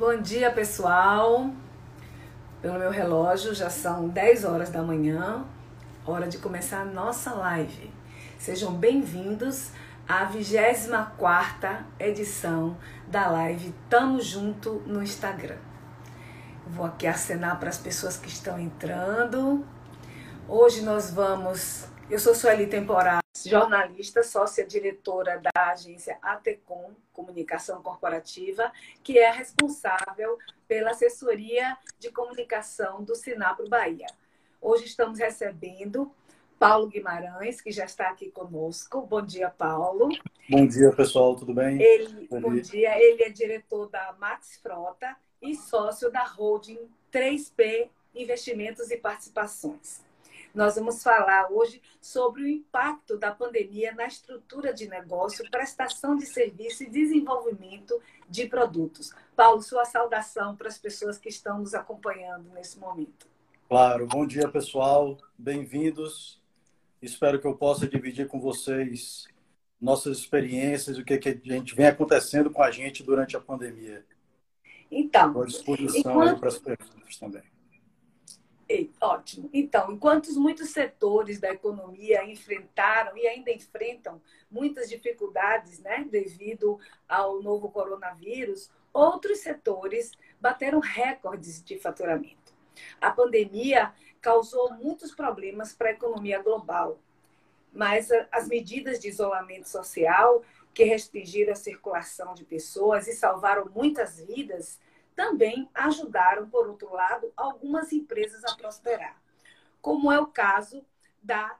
Bom dia, pessoal. Pelo meu relógio, já são 10 horas da manhã, hora de começar a nossa live. Sejam bem-vindos à 24 edição da live Tamo Junto no Instagram. Vou aqui acenar para as pessoas que estão entrando. Hoje nós vamos. Eu sou Sueli Temporal, jornalista, sócia diretora da agência ATECOM Comunicação Corporativa, que é responsável pela assessoria de comunicação do Sinapro Bahia. Hoje estamos recebendo Paulo Guimarães, que já está aqui conosco. Bom dia, Paulo. Bom dia, pessoal, tudo bem? Ele, bom, bom dia. Ele é diretor da Max Frota e sócio da holding 3P Investimentos e Participações. Nós vamos falar hoje sobre o impacto da pandemia na estrutura de negócio, prestação de serviço e desenvolvimento de produtos. Paulo, sua saudação para as pessoas que estão nos acompanhando nesse momento. Claro, bom dia pessoal, bem-vindos. Espero que eu possa dividir com vocês nossas experiências, o que, que a gente vem acontecendo com a gente durante a pandemia. Então, Estou à disposição enquanto... para as perguntas também. Ótimo. Então, enquanto muitos setores da economia enfrentaram e ainda enfrentam muitas dificuldades né, devido ao novo coronavírus, outros setores bateram recordes de faturamento. A pandemia causou muitos problemas para a economia global, mas as medidas de isolamento social que restringiram a circulação de pessoas e salvaram muitas vidas também ajudaram, por outro lado, algumas empresas a prosperar, como é o caso da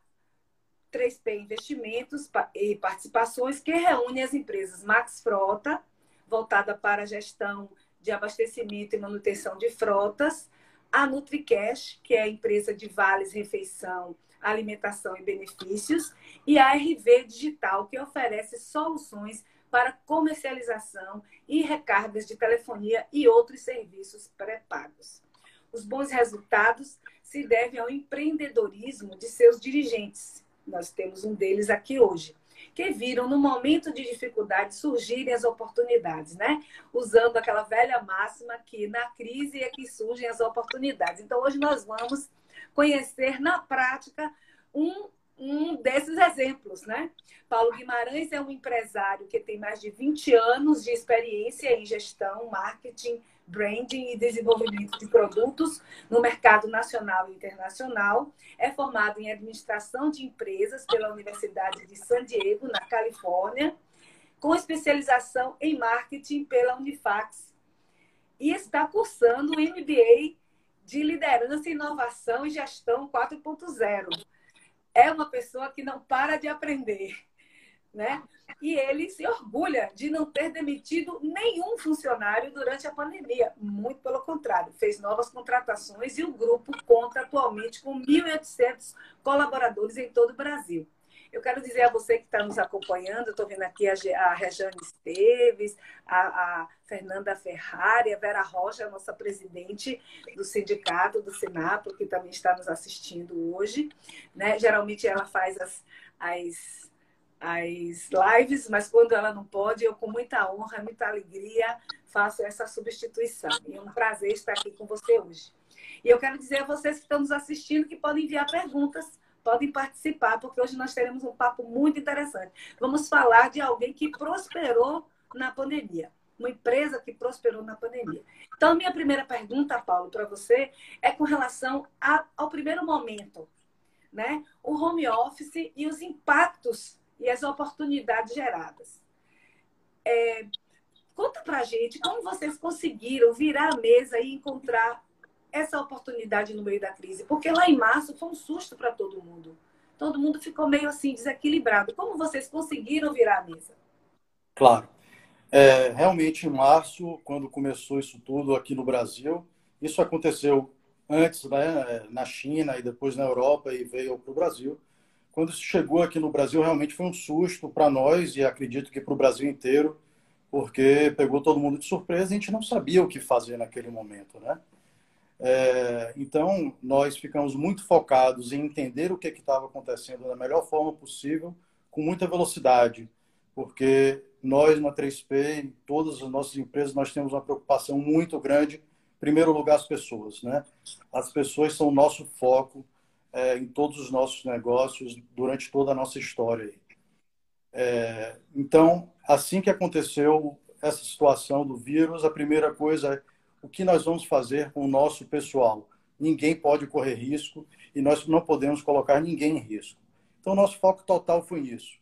3P Investimentos e Participações, que reúne as empresas Max Frota, voltada para a gestão de abastecimento e manutenção de frotas, a NutriCash, que é a empresa de vales refeição, alimentação e benefícios, e a RV Digital, que oferece soluções para comercialização e recargas de telefonia e outros serviços pré-pagos. Os bons resultados se devem ao empreendedorismo de seus dirigentes. Nós temos um deles aqui hoje, que viram no momento de dificuldade surgirem as oportunidades, né? Usando aquela velha máxima que na crise é que surgem as oportunidades. Então hoje nós vamos conhecer na prática um um desses exemplos, né? Paulo Guimarães é um empresário que tem mais de 20 anos de experiência em gestão, marketing, branding e desenvolvimento de produtos no mercado nacional e internacional. É formado em administração de empresas pela Universidade de San Diego, na Califórnia, com especialização em marketing pela Unifax. E está cursando o MBA de Liderança, Inovação e Gestão 4.0 é uma pessoa que não para de aprender, né? E ele se orgulha de não ter demitido nenhum funcionário durante a pandemia. Muito pelo contrário, fez novas contratações e o grupo conta atualmente com 1.800 colaboradores em todo o Brasil. Eu quero dizer a você que está nos acompanhando, estou vendo aqui a, a Rejane Esteves, a, a, Fernanda Ferrari, a Vera Rocha, nossa presidente do sindicato, do Sinapro, que também está nos assistindo hoje. Né? Geralmente ela faz as, as, as lives, mas quando ela não pode, eu com muita honra, muita alegria, faço essa substituição. E é um prazer estar aqui com você hoje. E eu quero dizer a vocês que estão nos assistindo que podem enviar perguntas podem participar, porque hoje nós teremos um papo muito interessante. Vamos falar de alguém que prosperou na pandemia, uma empresa que prosperou na pandemia. Então, minha primeira pergunta, Paulo, para você é com relação a, ao primeiro momento, né? O home office e os impactos e as oportunidades geradas. É, conta para gente como vocês conseguiram virar a mesa e encontrar essa oportunidade no meio da crise? Porque lá em março foi um susto para todo mundo. Todo mundo ficou meio assim desequilibrado. Como vocês conseguiram virar a mesa? Claro. É, realmente, em março, quando começou isso tudo aqui no Brasil, isso aconteceu antes né, na China e depois na Europa e veio para o Brasil. Quando isso chegou aqui no Brasil, realmente foi um susto para nós e acredito que para o Brasil inteiro, porque pegou todo mundo de surpresa e a gente não sabia o que fazer naquele momento, né? É, então, nós ficamos muito focados em entender o que estava acontecendo da melhor forma possível, com muita velocidade, porque nós na 3P, todas as nossas empresas, nós temos uma preocupação muito grande, em primeiro lugar, as pessoas. Né? As pessoas são o nosso foco é, em todos os nossos negócios durante toda a nossa história. É, então, assim que aconteceu essa situação do vírus, a primeira coisa é o que nós vamos fazer com o nosso pessoal. Ninguém pode correr risco e nós não podemos colocar ninguém em risco. Então, nosso foco total foi nisso.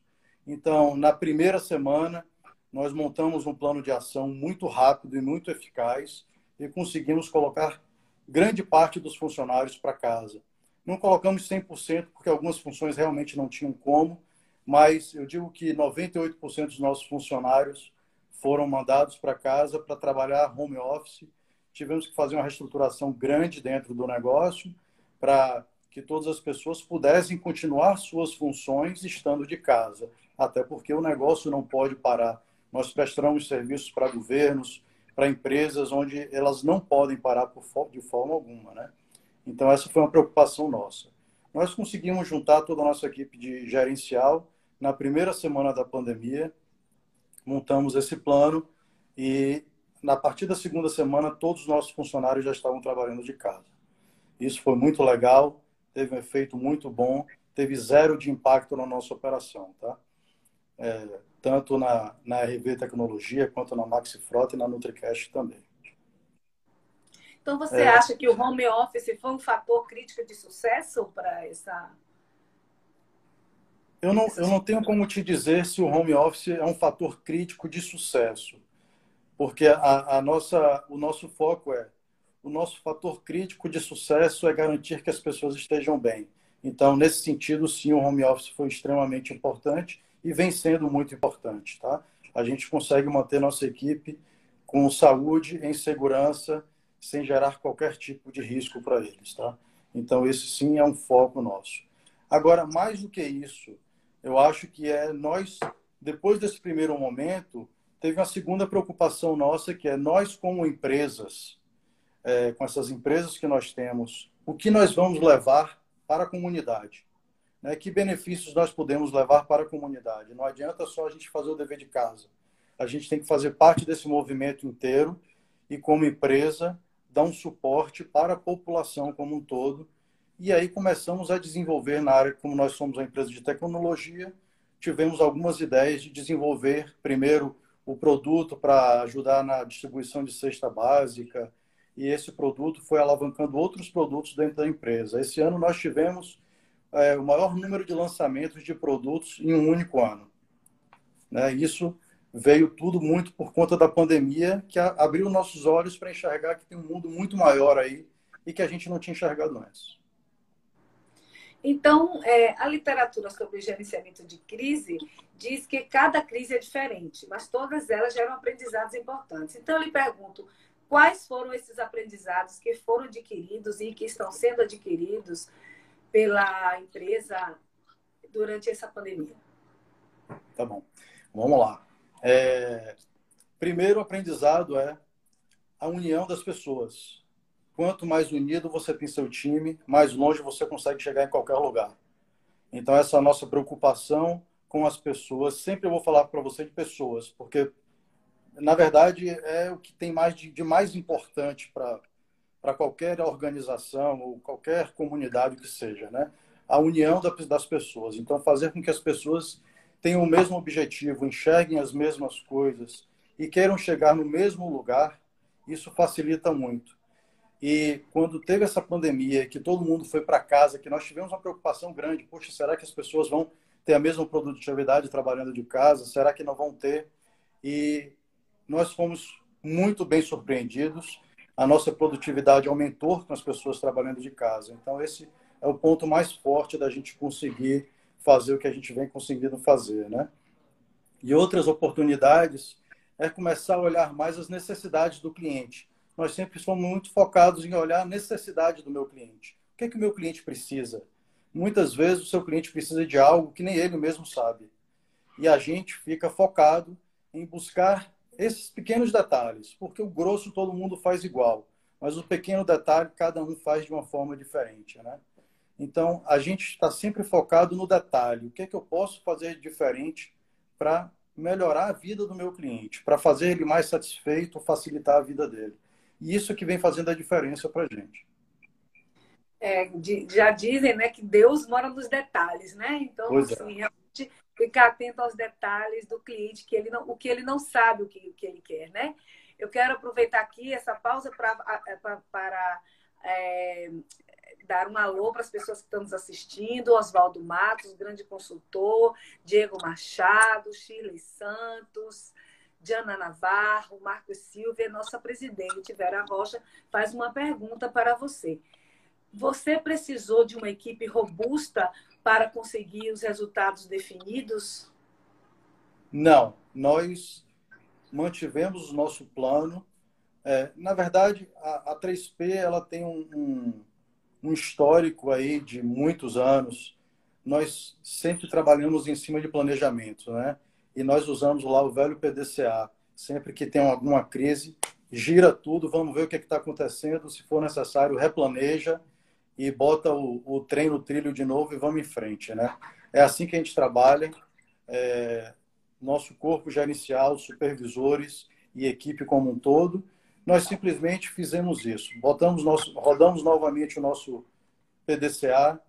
Então, na primeira semana, nós montamos um plano de ação muito rápido e muito eficaz e conseguimos colocar grande parte dos funcionários para casa. Não colocamos 100%, porque algumas funções realmente não tinham como, mas eu digo que 98% dos nossos funcionários foram mandados para casa para trabalhar home office. Tivemos que fazer uma reestruturação grande dentro do negócio para que todas as pessoas pudessem continuar suas funções estando de casa, até porque o negócio não pode parar. Nós prestamos serviços para governos, para empresas onde elas não podem parar de forma alguma, né? Então essa foi uma preocupação nossa. Nós conseguimos juntar toda a nossa equipe de gerencial na primeira semana da pandemia, montamos esse plano e na partir da segunda semana todos os nossos funcionários já estavam trabalhando de casa. Isso foi muito legal, teve um efeito muito bom, teve zero de impacto na nossa operação, tá? É, tanto na, na RV Tecnologia quanto na Maxi Frota e na NutriCast também. Então você é. acha que o home office foi um fator crítico de sucesso para essa eu não, eu não tenho como te dizer se o home office é um fator crítico de sucesso, porque a, a nossa, o nosso foco é o nosso fator crítico de sucesso é garantir que as pessoas estejam bem. Então, nesse sentido, sim, o home office foi extremamente importante e vem sendo muito importante, tá? A gente consegue manter nossa equipe com saúde, em segurança, sem gerar qualquer tipo de risco para eles, tá? Então, esse sim é um foco nosso. Agora, mais do que isso, eu acho que é nós, depois desse primeiro momento, teve uma segunda preocupação nossa, que é nós, como empresas, é, com essas empresas que nós temos, o que nós vamos levar para a comunidade? Né? Que benefícios nós podemos levar para a comunidade? Não adianta só a gente fazer o dever de casa. A gente tem que fazer parte desse movimento inteiro e, como empresa, dar um suporte para a população como um todo e aí começamos a desenvolver na área, como nós somos uma empresa de tecnologia, tivemos algumas ideias de desenvolver primeiro o produto para ajudar na distribuição de cesta básica, e esse produto foi alavancando outros produtos dentro da empresa. Esse ano nós tivemos é, o maior número de lançamentos de produtos em um único ano. Né? Isso veio tudo muito por conta da pandemia, que abriu nossos olhos para enxergar que tem um mundo muito maior aí e que a gente não tinha enxergado antes. Então, é, a literatura sobre gerenciamento de crise diz que cada crise é diferente, mas todas elas geram aprendizados importantes. Então, eu lhe pergunto, quais foram esses aprendizados que foram adquiridos e que estão sendo adquiridos pela empresa durante essa pandemia? Tá bom. Vamos lá. É, primeiro aprendizado é a união das pessoas. Quanto mais unido você tem seu time, mais longe você consegue chegar em qualquer lugar. Então, essa é nossa preocupação com as pessoas. Sempre eu vou falar para você de pessoas, porque, na verdade, é o que tem mais de, de mais importante para qualquer organização ou qualquer comunidade que seja, né? A união das pessoas. Então, fazer com que as pessoas tenham o mesmo objetivo, enxerguem as mesmas coisas e queiram chegar no mesmo lugar, isso facilita muito. E quando teve essa pandemia, que todo mundo foi para casa, que nós tivemos uma preocupação grande, poxa, será que as pessoas vão ter a mesma produtividade trabalhando de casa? Será que não vão ter? E nós fomos muito bem surpreendidos. A nossa produtividade aumentou com as pessoas trabalhando de casa. Então esse é o ponto mais forte da gente conseguir fazer o que a gente vem conseguindo fazer, né? E outras oportunidades é começar a olhar mais as necessidades do cliente nós sempre somos muito focados em olhar a necessidade do meu cliente. O que, é que o meu cliente precisa? Muitas vezes o seu cliente precisa de algo que nem ele mesmo sabe. E a gente fica focado em buscar esses pequenos detalhes, porque o grosso todo mundo faz igual, mas o pequeno detalhe cada um faz de uma forma diferente, né? Então, a gente está sempre focado no detalhe. O que é que eu posso fazer diferente para melhorar a vida do meu cliente, para fazer ele mais satisfeito, facilitar a vida dele. E isso que vem fazendo a diferença para a gente. É, já dizem né, que Deus mora nos detalhes, né? Então, pois é. assim, é. realmente ficar atento aos detalhes do cliente, que ele não, o que ele não sabe o que, o que ele quer, né? Eu quero aproveitar aqui essa pausa pra para é, dar um alô para as pessoas que estão nos assistindo, Oswaldo Matos, grande consultor, Diego Machado, Shirley Santos, Diana Navarro, Marcos Silva nossa presidente, Vera Rocha, faz uma pergunta para você. Você precisou de uma equipe robusta para conseguir os resultados definidos? Não, nós mantivemos o nosso plano. É, na verdade, a, a, 3P ela tem um, um, um histórico aí de muitos anos. Nós sempre trabalhamos em cima de planejamento, né? E nós usamos lá o velho PDCA. Sempre que tem alguma crise, gira tudo, vamos ver o que é está acontecendo. Se for necessário, replaneja e bota o, o trem no trilho de novo e vamos em frente, né? É assim que a gente trabalha. É, nosso corpo gerencial, supervisores e equipe como um todo, nós simplesmente fizemos isso. Botamos nosso, rodamos novamente o nosso PDCA,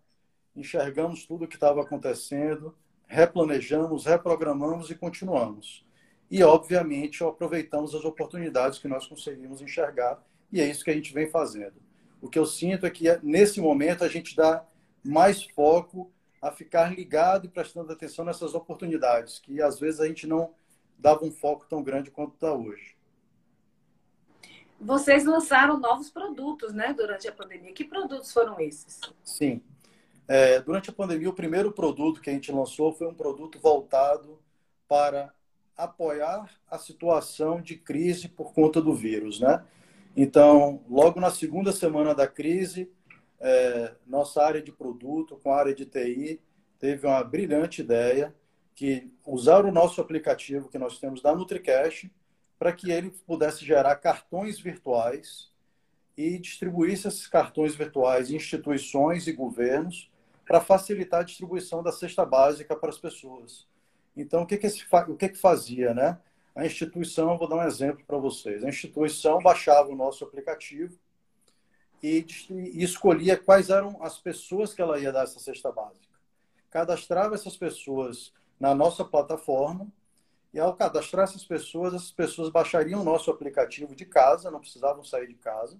enxergamos tudo o que estava acontecendo, replanejamos, reprogramamos e continuamos. E, obviamente, aproveitamos as oportunidades que nós conseguimos enxergar, e é isso que a gente vem fazendo. O que eu sinto é que, nesse momento, a gente dá mais foco a ficar ligado e prestando atenção nessas oportunidades, que às vezes a gente não dava um foco tão grande quanto está hoje. Vocês lançaram novos produtos, né, durante a pandemia. Que produtos foram esses? Sim. É, durante a pandemia, o primeiro produto que a gente lançou foi um produto voltado para apoiar a situação de crise por conta do vírus, né? Então, logo na segunda semana da crise, é, nossa área de produto, com a área de TI, teve uma brilhante ideia que usar o nosso aplicativo que nós temos da NutriCash para que ele pudesse gerar cartões virtuais e distribuísse esses cartões virtuais em instituições e governos para facilitar a distribuição da cesta básica para as pessoas. Então, o que que, esse, o que, que fazia, né? A instituição, vou dar um exemplo para vocês. A instituição baixava o nosso aplicativo e, e escolhia quais eram as pessoas que ela ia dar essa cesta básica. Cadastrava essas pessoas na nossa plataforma e ao cadastrar essas pessoas, essas pessoas baixariam o nosso aplicativo de casa, não precisavam sair de casa,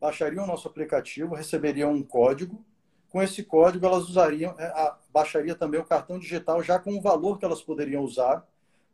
baixariam o nosso aplicativo, receberiam um código. Com esse código, elas usariam, é, baixaria também o cartão digital já com o valor que elas poderiam usar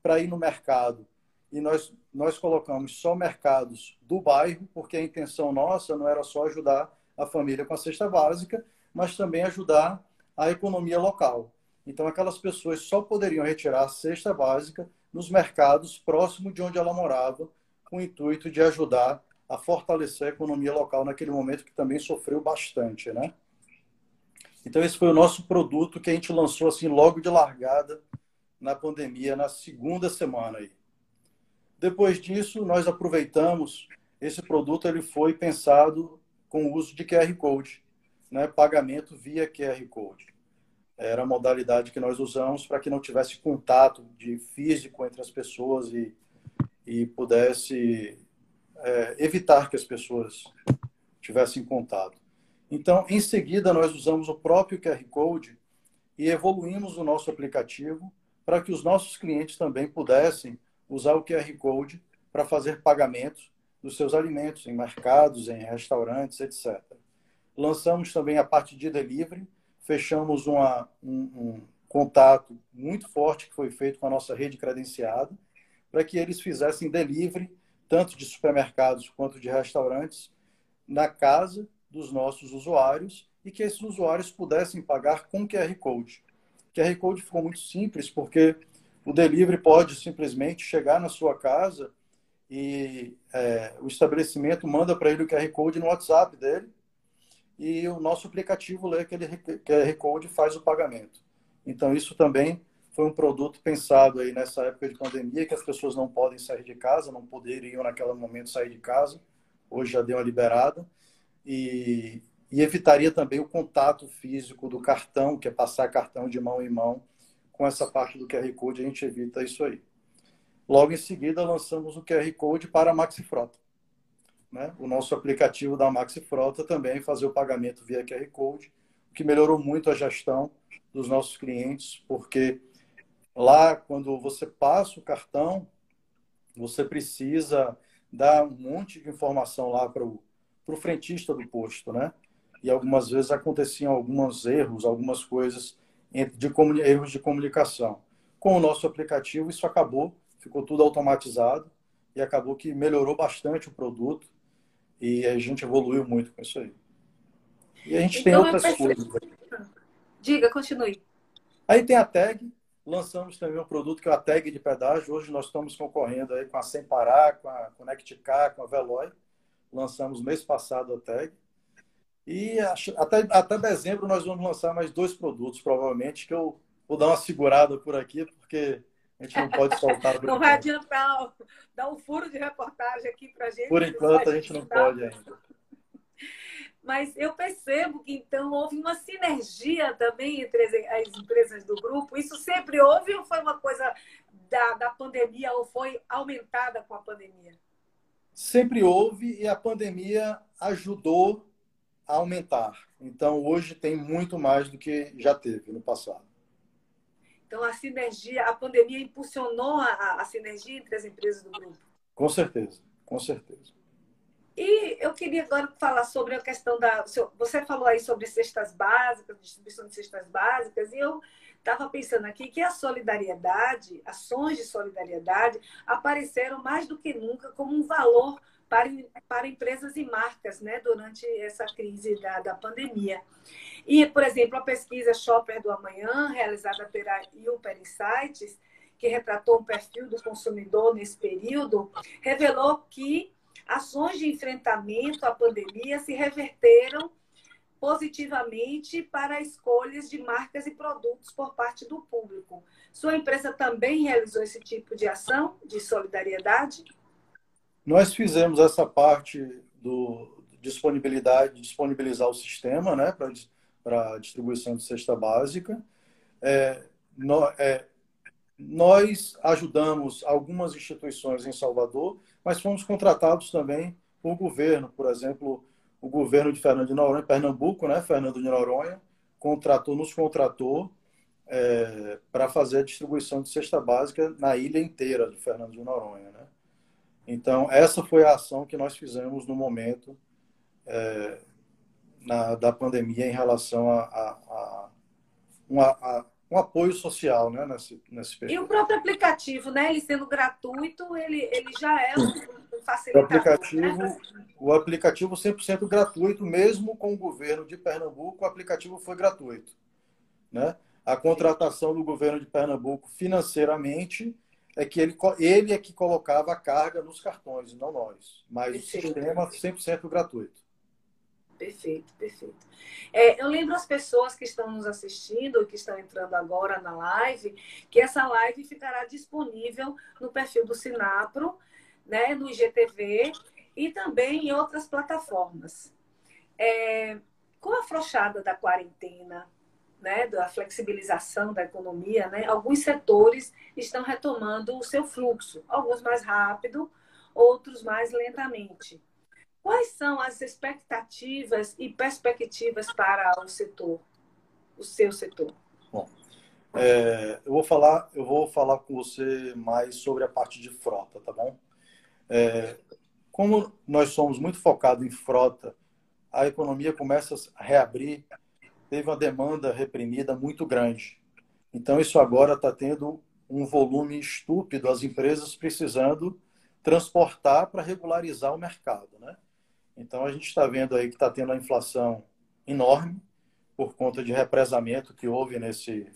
para ir no mercado e nós, nós colocamos só mercados do bairro, porque a intenção nossa não era só ajudar a família com a cesta básica, mas também ajudar a economia local. Então, aquelas pessoas só poderiam retirar a cesta básica nos mercados próximos de onde ela morava, com o intuito de ajudar a fortalecer a economia local naquele momento que também sofreu bastante, né? Então, esse foi o nosso produto que a gente lançou assim logo de largada na pandemia, na segunda semana aí. Depois disso, nós aproveitamos esse produto, ele foi pensado com o uso de QR Code, né? pagamento via QR Code. Era a modalidade que nós usamos para que não tivesse contato de físico entre as pessoas e, e pudesse é, evitar que as pessoas tivessem contato. Então, em seguida, nós usamos o próprio QR Code e evoluímos o nosso aplicativo para que os nossos clientes também pudessem usar o QR Code para fazer pagamentos dos seus alimentos em mercados, em restaurantes, etc. Lançamos também a parte de delivery, fechamos uma, um, um contato muito forte que foi feito com a nossa rede credenciada, para que eles fizessem delivery, tanto de supermercados quanto de restaurantes, na casa dos nossos usuários e que esses usuários pudessem pagar com QR Code. QR Code ficou muito simples porque o delivery pode simplesmente chegar na sua casa e é, o estabelecimento manda para ele o QR Code no WhatsApp dele e o nosso aplicativo lê aquele QR Code e faz o pagamento. Então, isso também foi um produto pensado aí nessa época de pandemia, que as pessoas não podem sair de casa, não poderiam naquele momento sair de casa, hoje já deu uma liberada, e, e evitaria também o contato físico do cartão, que é passar cartão de mão em mão com essa parte do QR Code a gente evita isso aí. Logo em seguida, lançamos o QR Code para a Maxi Frota. Né? O nosso aplicativo da Maxi Frota também fazer o pagamento via QR Code, o que melhorou muito a gestão dos nossos clientes, porque lá, quando você passa o cartão, você precisa dar um monte de informação lá para o frentista do posto, né? E algumas vezes aconteciam alguns erros, algumas coisas de erros de comunicação. Com o nosso aplicativo, isso acabou, ficou tudo automatizado e acabou que melhorou bastante o produto e a gente evoluiu muito com isso aí. E a gente então, tem outras coisas. Diga, continue. Aí tem a tag, lançamos também um produto que é a tag de pedágio. Hoje nós estamos concorrendo aí com a Sem Parar, com a Connect Car, com a Veloy. Lançamos mês passado a tag. E até, até dezembro nós vamos lançar mais dois produtos, provavelmente, que eu vou dar uma segurada por aqui, porque a gente não pode soltar. não vai adiantar dar um furo de reportagem aqui para gente. Por enquanto, a gente não pode ainda. Mas eu percebo que então houve uma sinergia também entre as empresas do grupo. Isso sempre houve ou foi uma coisa da, da pandemia ou foi aumentada com a pandemia? Sempre houve e a pandemia ajudou a aumentar. Então, hoje tem muito mais do que já teve no passado. Então, a sinergia, a pandemia impulsionou a, a sinergia entre as empresas do grupo? Com certeza, com certeza. E eu queria agora falar sobre a questão da. Você falou aí sobre cestas básicas, distribuição de cestas básicas, e eu estava pensando aqui que a solidariedade, ações de solidariedade, apareceram mais do que nunca como um valor para, para empresas e marcas né, durante essa crise da, da pandemia. E, por exemplo, a pesquisa Shopper do Amanhã, realizada pela Uper Insights, que retratou o perfil do consumidor nesse período, revelou que ações de enfrentamento à pandemia se reverteram positivamente para escolhas de marcas e produtos por parte do público. Sua empresa também realizou esse tipo de ação de solidariedade? Nós fizemos essa parte do disponibilidade, disponibilizar o sistema, né, para distribuição de cesta básica. É, no, é, nós ajudamos algumas instituições em Salvador, mas fomos contratados também por governo, por exemplo, o governo de Fernando de Noronha, Pernambuco, né, Fernando de Noronha, contratou, nos contratou é, para fazer a distribuição de cesta básica na ilha inteira de Fernando de Noronha, né? Então, essa foi a ação que nós fizemos no momento é, na, da pandemia em relação a, a, a, a, um apoio social né, nesse, nesse período. E o próprio aplicativo, né, ele sendo gratuito, ele, ele já é um facilitador. O aplicativo, né? o aplicativo 100% gratuito, mesmo com o governo de Pernambuco, o aplicativo foi gratuito. Né? A contratação do governo de Pernambuco financeiramente é que ele, ele é que colocava a carga nos cartões, não nós. Mas o sistema 100% gratuito. Perfeito, perfeito. É, eu lembro as pessoas que estão nos assistindo, que estão entrando agora na live, que essa live ficará disponível no perfil do Sinapro, né, no IGTV e também em outras plataformas. É, com a afrouxada da quarentena, né, da flexibilização da economia, né, alguns setores estão retomando o seu fluxo, alguns mais rápido, outros mais lentamente. Quais são as expectativas e perspectivas para o setor, o seu setor? Bom, é, eu vou falar, eu vou falar com você mais sobre a parte de frota, tá bom? É, como nós somos muito focados em frota, a economia começa a reabrir teve uma demanda reprimida muito grande. Então, isso agora está tendo um volume estúpido, as empresas precisando transportar para regularizar o mercado. Né? Então, a gente está vendo aí que está tendo a inflação enorme por conta de represamento que houve nesse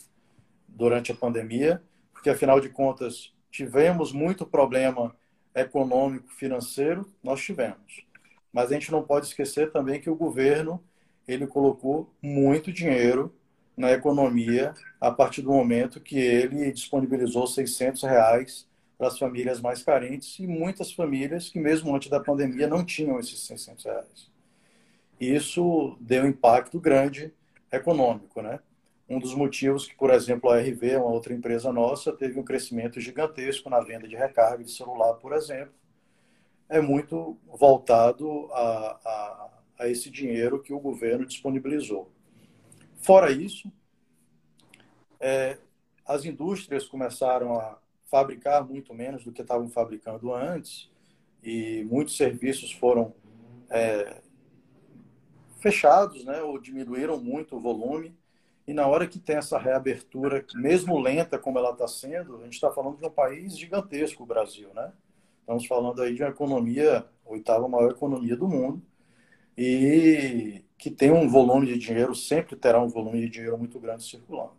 durante a pandemia, porque, afinal de contas, tivemos muito problema econômico, financeiro, nós tivemos. Mas a gente não pode esquecer também que o governo ele colocou muito dinheiro na economia a partir do momento que ele disponibilizou 600 reais para as famílias mais carentes e muitas famílias que mesmo antes da pandemia não tinham esses 600 reais. Isso deu um impacto grande econômico, né? um dos motivos que, por exemplo, a RV, uma outra empresa nossa, teve um crescimento gigantesco na venda de recarga de celular, por exemplo, é muito voltado a, a, a esse dinheiro que o governo disponibilizou. Fora isso, é, as indústrias começaram a fabricar muito menos do que estavam fabricando antes e muitos serviços foram é, fechados, né, ou diminuíram muito o volume. E na hora que tem essa reabertura, mesmo lenta como ela está sendo, a gente está falando de um país gigantesco, o Brasil, né? Estamos falando aí de uma economia, oitava maior economia do mundo, e que tem um volume de dinheiro, sempre terá um volume de dinheiro muito grande circulando.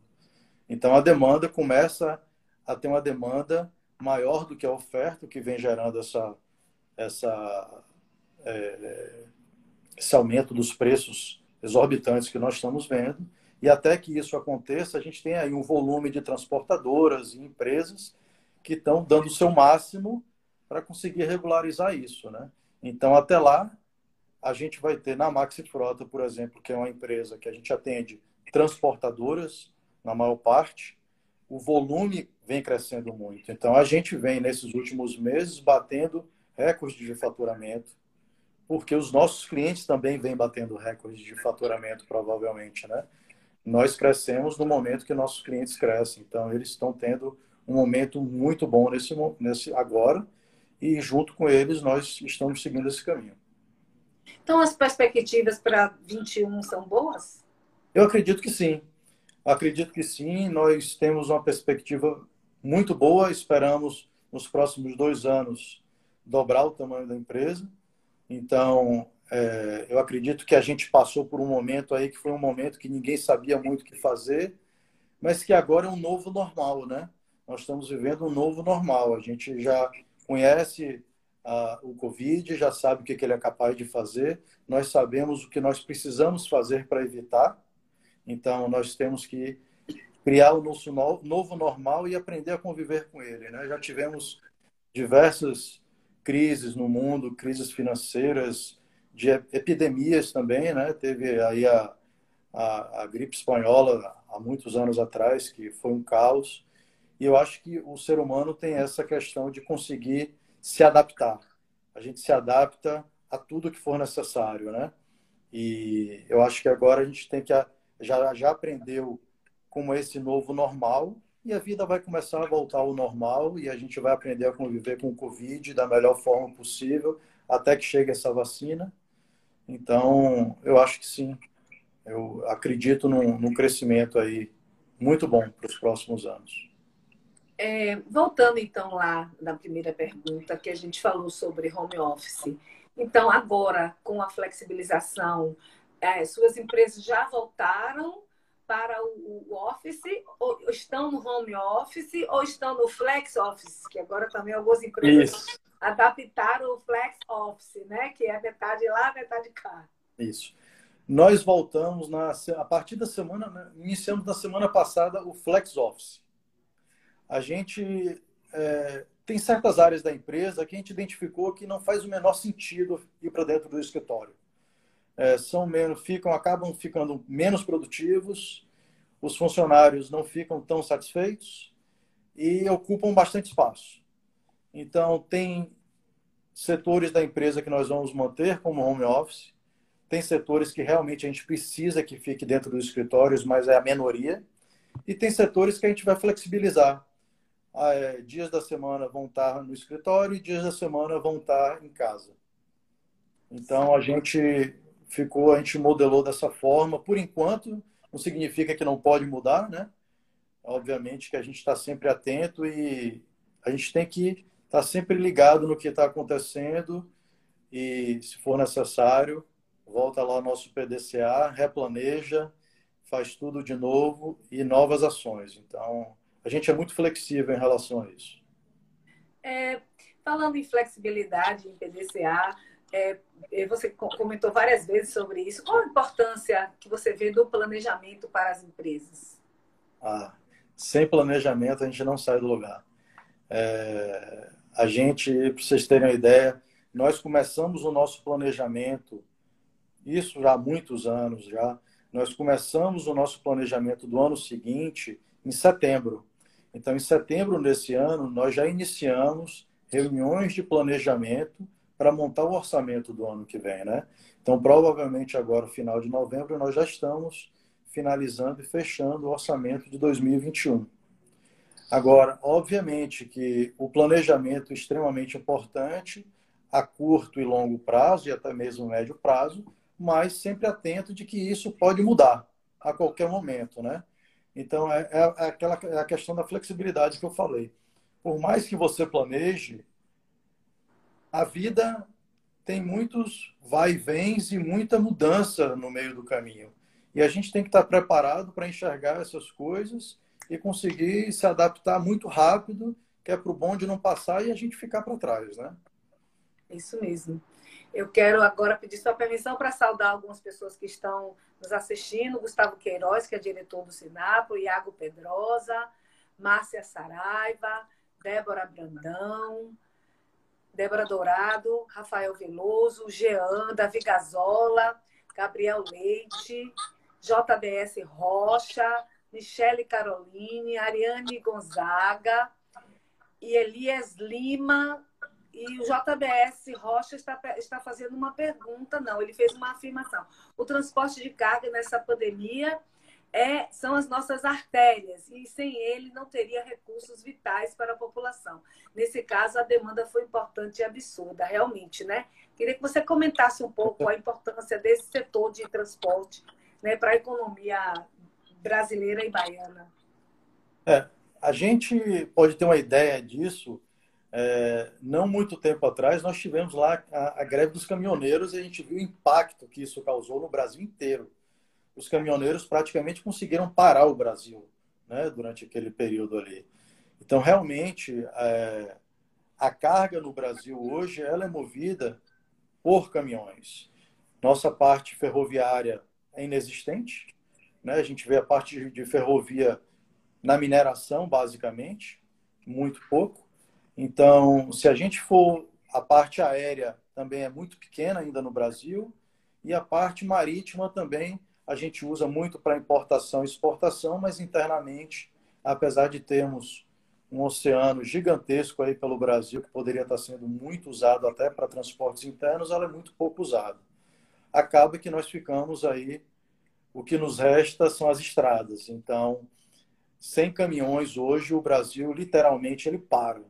Então a demanda começa a ter uma demanda maior do que a oferta, que vem gerando essa, essa, é, esse aumento dos preços exorbitantes que nós estamos vendo. E até que isso aconteça, a gente tem aí um volume de transportadoras e empresas que estão dando o seu máximo para conseguir regularizar isso, né? Então, até lá, a gente vai ter na Maxi Frota, por exemplo, que é uma empresa que a gente atende transportadoras, na maior parte, o volume vem crescendo muito. Então, a gente vem, nesses últimos meses, batendo recordes de faturamento, porque os nossos clientes também vêm batendo recordes de faturamento, provavelmente, né? Nós crescemos no momento que nossos clientes crescem. Então, eles estão tendo um momento muito bom nesse, nesse agora e junto com eles nós estamos seguindo esse caminho. Então as perspectivas para 21 são boas? Eu acredito que sim. Acredito que sim. Nós temos uma perspectiva muito boa. Esperamos nos próximos dois anos dobrar o tamanho da empresa. Então, é, eu acredito que a gente passou por um momento aí que foi um momento que ninguém sabia muito o que fazer, mas que agora é um novo normal, né? Nós estamos vivendo um novo normal. A gente já conhece uh, o Covid, já sabe o que, que ele é capaz de fazer, nós sabemos o que nós precisamos fazer para evitar, então nós temos que criar o nosso novo normal e aprender a conviver com ele. Né? Já tivemos diversas crises no mundo, crises financeiras, de epidemias também, né? Teve aí a, a, a, gripe espanhola há muitos anos atrás, que foi um caos. E eu acho que o ser humano tem essa questão de conseguir se adaptar. A gente se adapta a tudo que for necessário, né? E eu acho que agora a gente tem que já já aprendeu como esse novo normal e a vida vai começar a voltar ao normal e a gente vai aprender a conviver com o Covid da melhor forma possível até que chegue essa vacina. Então, eu acho que sim. Eu acredito num, num crescimento aí muito bom para os próximos anos. É, voltando então lá na primeira pergunta, que a gente falou sobre home office. Então, agora, com a flexibilização, é, suas empresas já voltaram para o, office, ou estão no home office, ou estão no flex office, que agora também algumas empresas Isso. adaptaram o flex office, né? que é metade lá, metade cá. Isso. Nós voltamos na, a partir da semana, né? iniciamos na semana passada o flex office a gente é, tem certas áreas da empresa que a gente identificou que não faz o menor sentido ir para dentro do escritório. É, são menos, ficam, acabam ficando menos produtivos, os funcionários não ficam tão satisfeitos e ocupam bastante espaço. Então, tem setores da empresa que nós vamos manter como home office, tem setores que realmente a gente precisa que fique dentro dos escritórios, mas é a minoria, e tem setores que a gente vai flexibilizar. Ah, é, dias da semana vão estar no escritório e dias da semana vão estar em casa. Então a gente ficou, a gente modelou dessa forma. Por enquanto, não significa que não pode mudar, né? Obviamente que a gente está sempre atento e a gente tem que estar tá sempre ligado no que está acontecendo e, se for necessário, volta lá ao nosso PDCA, replaneja, faz tudo de novo e novas ações. Então, a gente é muito flexível em relação a isso. É, falando em flexibilidade em PDCA, é, é, você comentou várias vezes sobre isso. Qual a importância que você vê do planejamento para as empresas? Ah, sem planejamento a gente não sai do lugar. É, a gente, para vocês terem uma ideia, nós começamos o nosso planejamento, isso já há muitos anos já, Nós começamos o nosso planejamento do ano seguinte em setembro. Então, em setembro desse ano, nós já iniciamos reuniões de planejamento para montar o orçamento do ano que vem, né? Então, provavelmente agora, final de novembro, nós já estamos finalizando e fechando o orçamento de 2021. Agora, obviamente que o planejamento é extremamente importante a curto e longo prazo e até mesmo médio prazo, mas sempre atento de que isso pode mudar a qualquer momento, né? Então, é, é, é aquela é a questão da flexibilidade que eu falei. Por mais que você planeje, a vida tem muitos vai e vens e muita mudança no meio do caminho. E a gente tem que estar preparado para enxergar essas coisas e conseguir se adaptar muito rápido, que é para o bonde não passar e a gente ficar para trás, né? Isso mesmo. Eu quero agora pedir sua permissão para saudar algumas pessoas que estão nos assistindo. Gustavo Queiroz, que é diretor do Sinapo, Iago Pedrosa, Márcia Saraiva, Débora Brandão, Débora Dourado, Rafael Veloso, Jean, Davi Gazola, Gabriel Leite, JBS Rocha, Michele Caroline, Ariane Gonzaga e Elias Lima. E o JBS Rocha está, está fazendo uma pergunta, não, ele fez uma afirmação. O transporte de carga nessa pandemia é, são as nossas artérias, e sem ele não teria recursos vitais para a população. Nesse caso, a demanda foi importante e absurda, realmente, né? Queria que você comentasse um pouco a importância desse setor de transporte né, para a economia brasileira e baiana. É, a gente pode ter uma ideia disso. É, não muito tempo atrás, nós tivemos lá a, a greve dos caminhoneiros e a gente viu o impacto que isso causou no Brasil inteiro. Os caminhoneiros praticamente conseguiram parar o Brasil né, durante aquele período ali. Então, realmente, é, a carga no Brasil hoje ela é movida por caminhões. Nossa parte ferroviária é inexistente. Né? A gente vê a parte de ferrovia na mineração, basicamente, muito pouco. Então, se a gente for, a parte aérea também é muito pequena ainda no Brasil, e a parte marítima também a gente usa muito para importação e exportação, mas internamente, apesar de termos um oceano gigantesco aí pelo Brasil, que poderia estar sendo muito usado até para transportes internos, ela é muito pouco usada. Acaba que nós ficamos aí o que nos resta são as estradas. Então, sem caminhões hoje o Brasil literalmente ele para.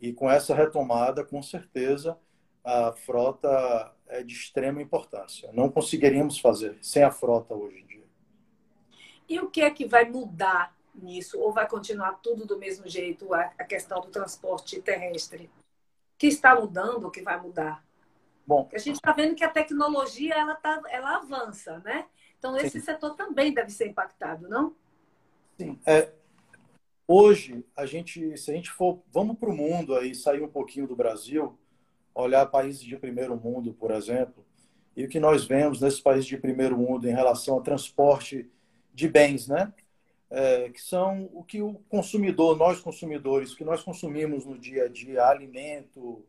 E com essa retomada, com certeza, a frota é de extrema importância. Não conseguiríamos fazer sem a frota hoje em dia. E o que é que vai mudar nisso? Ou vai continuar tudo do mesmo jeito, a questão do transporte terrestre? O que está mudando, o que vai mudar? Bom, a gente está vendo que a tecnologia ela, tá, ela avança, né? Então, esse Sim. setor também deve ser impactado, não? Sim. É, hoje, a gente, se a gente for, vamos para o mundo aí, sair um pouquinho do Brasil, olhar países de primeiro mundo, por exemplo, e o que nós vemos nesses países de primeiro mundo em relação ao transporte de bens, né? É, que são o que o consumidor, nós consumidores, que nós consumimos no dia a dia, alimento,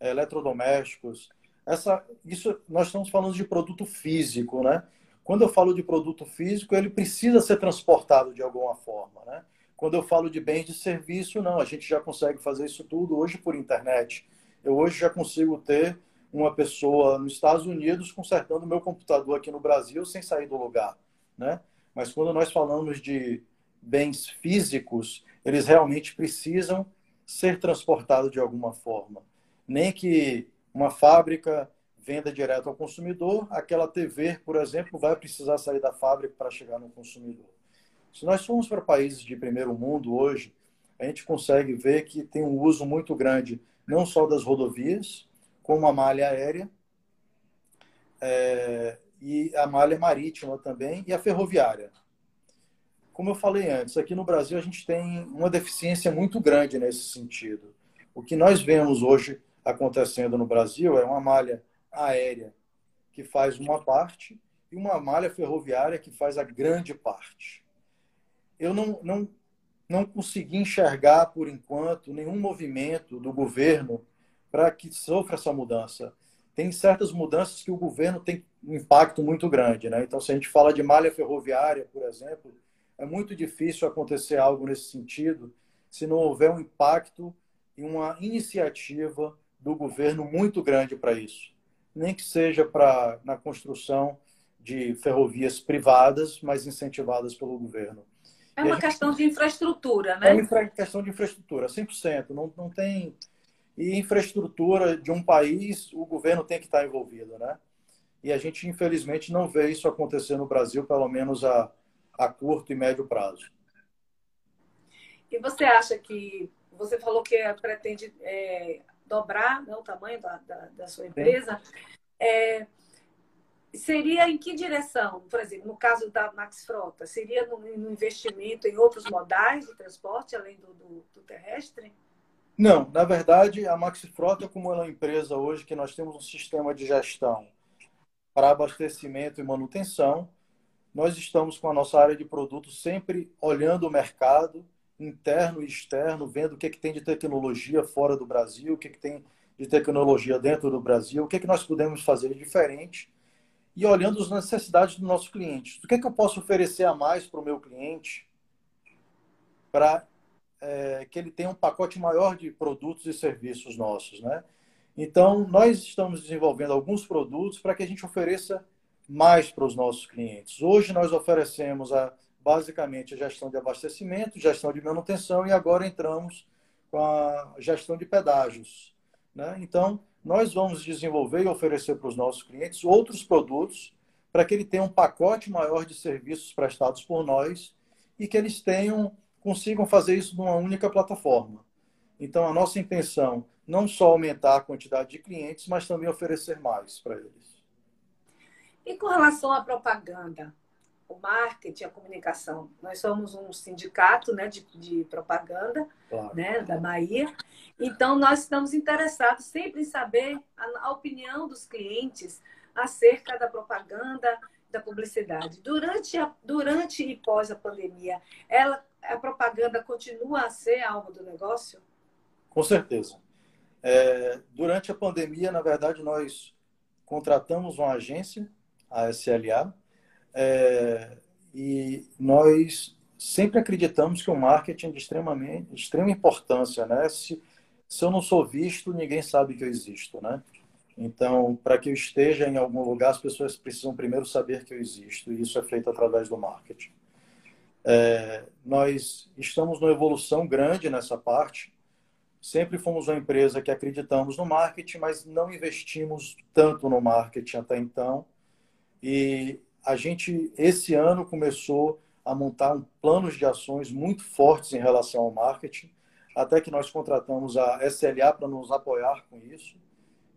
eletrodomésticos, essa, isso nós estamos falando de produto físico, né? Quando eu falo de produto físico, ele precisa ser transportado de alguma forma, né? Quando eu falo de bens de serviço, não, a gente já consegue fazer isso tudo hoje por internet. Eu hoje já consigo ter uma pessoa nos Estados Unidos consertando meu computador aqui no Brasil sem sair do lugar, né? Mas quando nós falamos de bens físicos, eles realmente precisam ser transportados de alguma forma. Nem que uma fábrica venda direto ao consumidor, aquela TV, por exemplo, vai precisar sair da fábrica para chegar no consumidor. Se nós formos para países de primeiro mundo hoje, a gente consegue ver que tem um uso muito grande não só das rodovias, como a malha aérea é, e a malha marítima também e a ferroviária. Como eu falei antes, aqui no Brasil a gente tem uma deficiência muito grande nesse sentido. O que nós vemos hoje acontecendo no Brasil é uma malha aérea, que faz uma parte, e uma malha ferroviária que faz a grande parte. Eu não, não, não consegui enxergar, por enquanto, nenhum movimento do governo para que sofra essa mudança. tem certas mudanças que o governo tem um impacto muito grande. Né? Então, se a gente fala de malha ferroviária, por exemplo, é muito difícil acontecer algo nesse sentido se não houver um impacto e uma iniciativa do governo muito grande para isso. Nem que seja para na construção de ferrovias privadas, mas incentivadas pelo governo. É uma gente... questão de infraestrutura, né? É uma questão de infraestrutura, 100%. Não, não tem e infraestrutura de um país, o governo tem que estar envolvido, né? E a gente, infelizmente, não vê isso acontecer no Brasil, pelo menos a, a curto e médio prazo. E você acha que, você falou que pretende é, dobrar né, o tamanho da, da, da sua empresa, é, seria em que direção? Por exemplo, no caso da Max Frota, seria no, no investimento em outros modais de transporte, além do, do, do terrestre? Não, na verdade, a Maxi Frota, como ela é uma empresa hoje que nós temos um sistema de gestão para abastecimento e manutenção, nós estamos com a nossa área de produtos sempre olhando o mercado interno e externo, vendo o que, é que tem de tecnologia fora do Brasil, o que, é que tem de tecnologia dentro do Brasil, o que, é que nós podemos fazer de diferente e olhando as necessidades do nosso cliente. O que é que eu posso oferecer a mais para o meu cliente para é, que ele tenha um pacote maior de produtos e serviços nossos, né? Então, nós estamos desenvolvendo alguns produtos para que a gente ofereça mais para os nossos clientes. Hoje nós oferecemos a, basicamente a gestão de abastecimento, gestão de manutenção e agora entramos com a gestão de pedágios. Né? Então, nós vamos desenvolver e oferecer para os nossos clientes outros produtos para que ele tenha um pacote maior de serviços prestados por nós e que eles tenham consigam fazer isso numa única plataforma. Então, a nossa intenção não só aumentar a quantidade de clientes, mas também oferecer mais para eles. E com relação à propaganda, o marketing, a comunicação, nós somos um sindicato né, de, de propaganda claro. né, da Bahia, então nós estamos interessados sempre em saber a, a opinião dos clientes acerca da propaganda, da publicidade. Durante, a, durante e pós a pandemia, ela a propaganda continua a ser algo do negócio? Com certeza. É, durante a pandemia, na verdade, nós contratamos uma agência, a SLA, é, e nós sempre acreditamos que o marketing é de extremamente, extrema importância, né? Se, se eu não sou visto, ninguém sabe que eu existo, né? Então, para que eu esteja em algum lugar, as pessoas precisam primeiro saber que eu existo, e isso é feito através do marketing. É, nós estamos numa evolução grande nessa parte. Sempre fomos uma empresa que acreditamos no marketing, mas não investimos tanto no marketing até então. E a gente, esse ano, começou a montar planos de ações muito fortes em relação ao marketing, até que nós contratamos a SLA para nos apoiar com isso.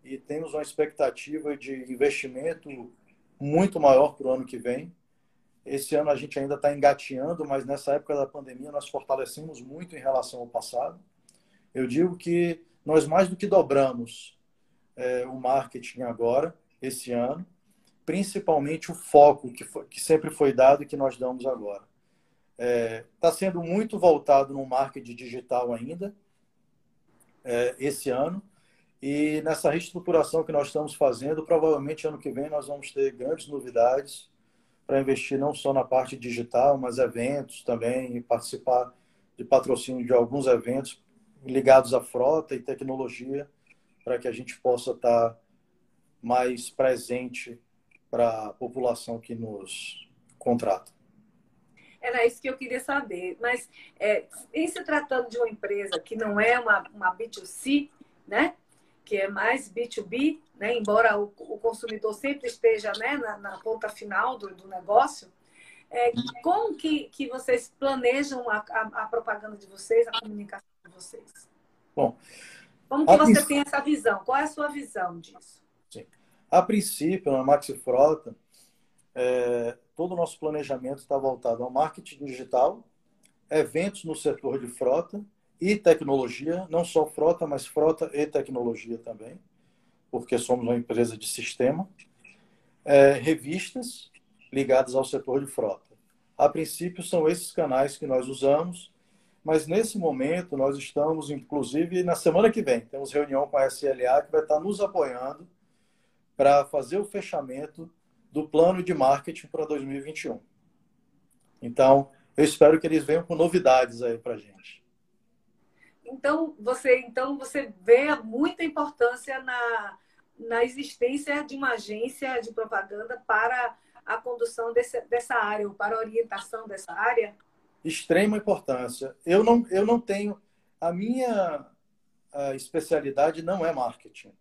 E temos uma expectativa de investimento muito maior para o ano que vem. Esse ano a gente ainda está engateando, mas nessa época da pandemia nós fortalecemos muito em relação ao passado. Eu digo que nós mais do que dobramos é, o marketing agora, esse ano, principalmente o foco que, foi, que sempre foi dado e que nós damos agora. Está é, tá sendo muito voltado no marketing digital ainda, é, esse ano, e nessa reestruturação que nós estamos fazendo, provavelmente ano que vem nós vamos ter grandes novidades para investir não só na parte digital, mas eventos também, e participar de patrocínio de alguns eventos ligados à frota e tecnologia, para que a gente possa estar mais presente para a população que nos contrata. Era isso que eu queria saber. Mas, é, em se tratando de uma empresa que não é uma, uma B2C, né? que é mais B2B, né? embora o, o consumidor sempre esteja né? na, na ponta final do, do negócio, é, como que, que vocês planejam a, a, a, propaganda de vocês, a comunicação de vocês? Bom, como que você tem essa visão? Qual é a sua visão disso? A princípio, na Maxi Frota, é, todo o nosso planejamento está voltado ao marketing digital, eventos no setor de frota e tecnologia, não só frota, mas frota e tecnologia também, porque somos uma empresa de sistema. É, revistas ligadas ao setor de frota. A princípio, são esses canais que nós usamos, mas nesse momento nós estamos, inclusive, na semana que vem, temos reunião com a SLA que vai estar nos apoiando para fazer o fechamento do plano de marketing para 2021. Então, eu espero que eles venham com novidades aí para a gente. Então, você, então, você vê muita importância na, na existência de uma agência de propaganda para a condução desse, dessa área, ou para a orientação dessa área? Extrema importância. Eu não, eu não tenho. A minha a especialidade não é marketing.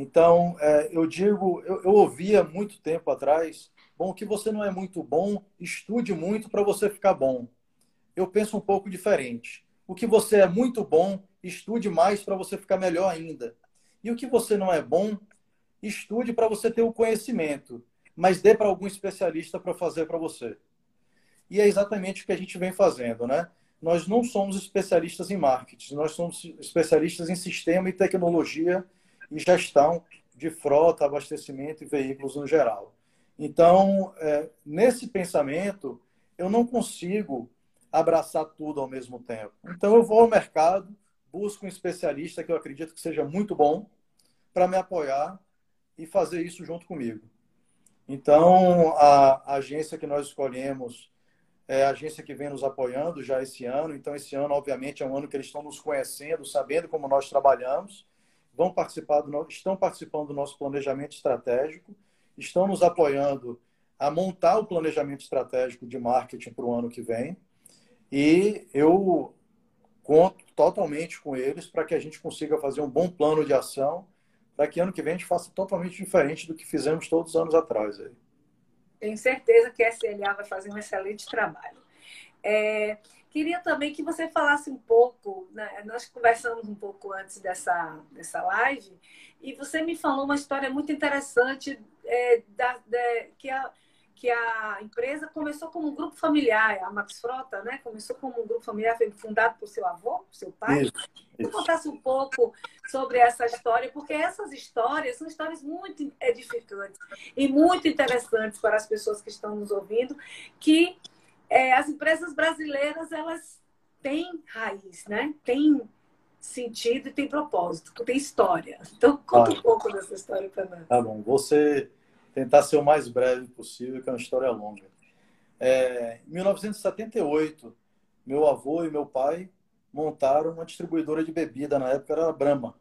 Então, é, eu digo, eu, eu ouvia muito tempo atrás, bom, que você não é muito bom, estude muito para você ficar bom. Eu penso um pouco diferente. O que você é muito bom, estude mais para você ficar melhor ainda. E o que você não é bom, estude para você ter o conhecimento, mas dê para algum especialista para fazer para você. E é exatamente o que a gente vem fazendo, né? Nós não somos especialistas em marketing, nós somos especialistas em sistema e tecnologia e gestão de frota, abastecimento e veículos no geral. Então, é, nesse pensamento, eu não consigo abraçar tudo ao mesmo tempo. Então, eu vou ao mercado, busco um especialista que eu acredito que seja muito bom para me apoiar e fazer isso junto comigo. Então, a, agência que nós escolhemos é a agência que vem nos apoiando já esse ano. Então, esse ano, obviamente, é um ano que eles estão nos conhecendo, sabendo como nós trabalhamos vão participar do, estão participando do nosso planejamento estratégico, estão nos apoiando a montar o planejamento estratégico de marketing para o ano que vem. E eu conto totalmente com eles para que a gente consiga fazer um bom plano de ação, para que ano que vem a gente faça totalmente diferente do que fizemos todos os anos atrás. Aí. Tenho certeza que a SLA vai fazer um excelente trabalho. É, Queria também que você falasse um pouco, né? nós conversamos um pouco antes dessa, dessa live, e você me falou uma história muito interessante é, da, da, que, a, que a empresa começou como um grupo familiar, a Max Frota, né? Começou como um grupo familiar, foi fundado por seu avô, seu pai. Isso, isso. contasse um pouco sobre essa história, porque essas histórias são histórias muito edificantes e muito interessantes para as pessoas que estão nos ouvindo, que é, as empresas brasileiras elas têm raiz, né? Tem sentido e tem propósito, tem história. Então conta ah, um pouco dessa história para nós. Tá bom. Você tentar ser o mais breve possível, que é uma história longa. É, em 1978, meu avô e meu pai montaram uma distribuidora de bebida. Na época era a Brahma.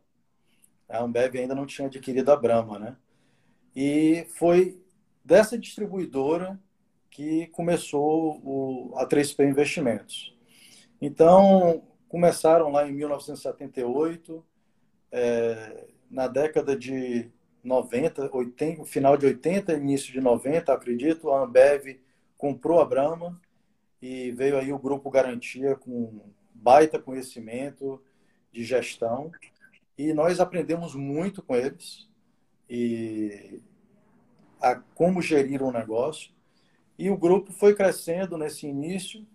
A Ambev ainda não tinha adquirido a Brahma, né? E foi dessa distribuidora que começou o, a 3P Investimentos. Então, começaram lá em 1978, é, na década de 90, 80, final de 80, início de 90, acredito, a Ambev comprou a Brahma e veio aí o Grupo Garantia com baita conhecimento de gestão e nós aprendemos muito com eles e a como gerir um negócio e o grupo foi crescendo nesse início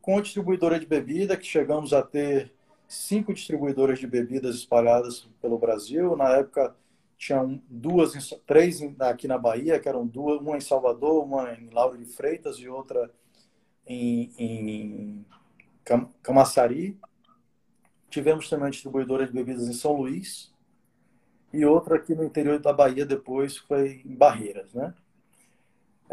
com a distribuidora de bebida, que chegamos a ter cinco distribuidoras de bebidas espalhadas pelo Brasil. Na época, tinham duas, três aqui na Bahia, que eram duas, uma em Salvador, uma em Lauro de Freitas e outra em, em Camaçari. Tivemos também uma distribuidora de bebidas em São Luís e outra aqui no interior da Bahia depois foi em Barreiras, né?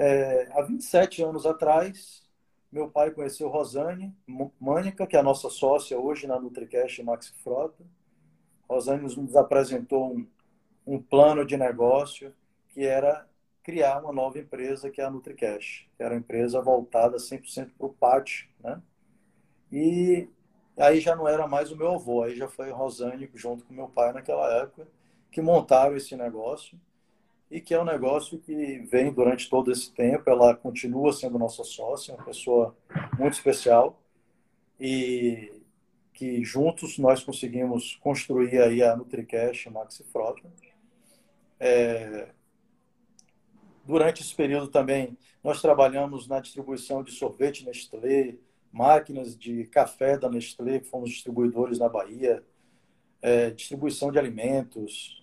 É, há 27 anos atrás, meu pai conheceu Rosane Mânica, que é a nossa sócia hoje na NutriCast Maxi Frota. Rosane nos apresentou um, um plano de negócio que era criar uma nova empresa, que é a NutriCash, que era uma empresa voltada 100% para o PAT, né? E aí já não era mais o meu avô, aí já foi Rosane junto com meu pai naquela época que montaram esse negócio e que é um negócio que vem durante todo esse tempo. Ela continua sendo nossa sócia, uma pessoa muito especial e que juntos nós conseguimos construir aí a NutriCash Maxi Frota. É... Durante esse período também nós trabalhamos na distribuição de sorvete Nestlé, máquinas de café da Nestlé, fomos distribuidores na Bahia, é, distribuição de alimentos,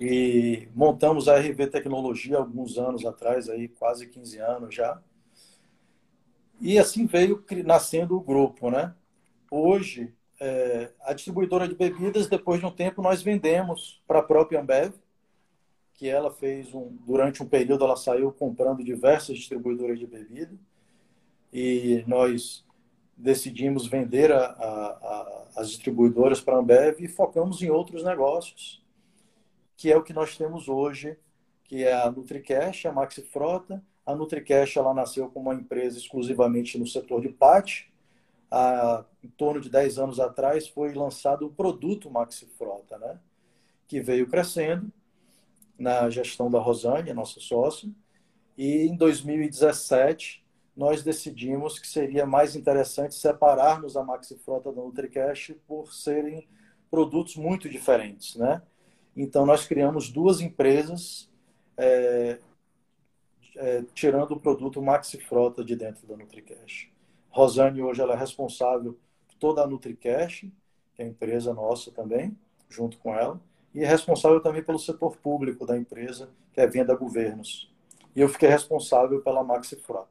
e montamos a RV Tecnologia alguns anos atrás, aí quase 15 anos já. E assim veio nascendo o grupo, né? Hoje, é, a distribuidora de bebidas, depois de um tempo, nós vendemos para a própria Ambev, que ela fez um, durante um período, ela saiu comprando diversas distribuidoras de bebida e nós decidimos vender a, a, a, as distribuidoras para a Ambev e focamos em outros negócios, que é o que nós temos hoje, que é a NutriCash, a Maxi Frota. A NutriCash ela nasceu como uma empresa exclusivamente no setor de pate. Há, em torno de 10 anos atrás foi lançado o produto Maxi Frota, né? que veio crescendo na gestão da Rosane, nossa sócia, e em 2017 nós decidimos que seria mais interessante separarmos a Maxi Frota da NutriCash por serem produtos muito diferentes, né? Então nós criamos duas empresas é, é, tirando o produto Maxi Frota de dentro da NutriCash. Rosane hoje ela é responsável por toda a NutriCash, que é a empresa nossa também, junto com ela e é responsável também pelo setor público da empresa, que é venda a governos. E eu fiquei responsável pela Maxi Frota,